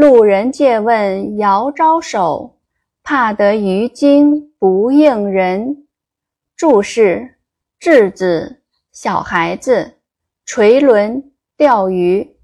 路人借问遥招手，怕得鱼惊不应人。注释：稚子，小孩子；垂纶，钓鱼。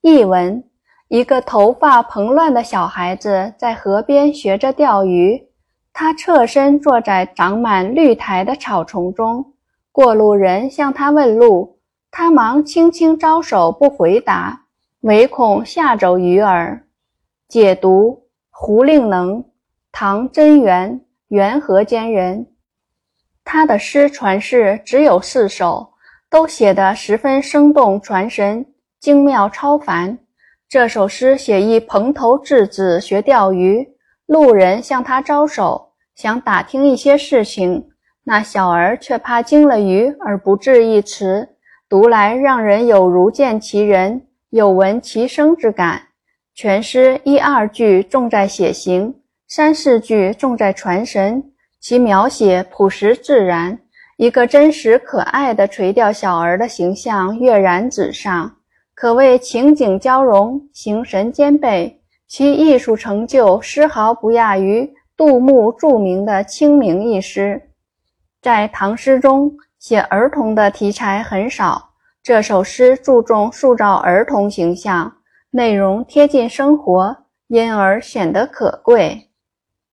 译文：一个头发蓬乱的小孩子在河边学着钓鱼，他侧身坐在长满绿苔的草丛中。过路人向他问路，他忙轻轻招手不回答。唯恐吓走鱼儿。解读：胡令能，唐贞元元和间人。他的诗传世只有四首，都写得十分生动传神，精妙超凡。这首诗写一蓬头稚子学钓鱼，路人向他招手，想打听一些事情，那小儿却怕惊了鱼而不至一词，读来让人有如见其人。有闻其声之感。全诗一二句重在写形，三四句重在传神。其描写朴实自然，一个真实可爱的垂钓小儿的形象跃然纸上，可谓情景交融，形神兼备。其艺术成就丝毫不亚于杜牧著名的《清明》一诗。在唐诗中，写儿童的题材很少。这首诗注重塑造儿童形象，内容贴近生活，因而显得可贵。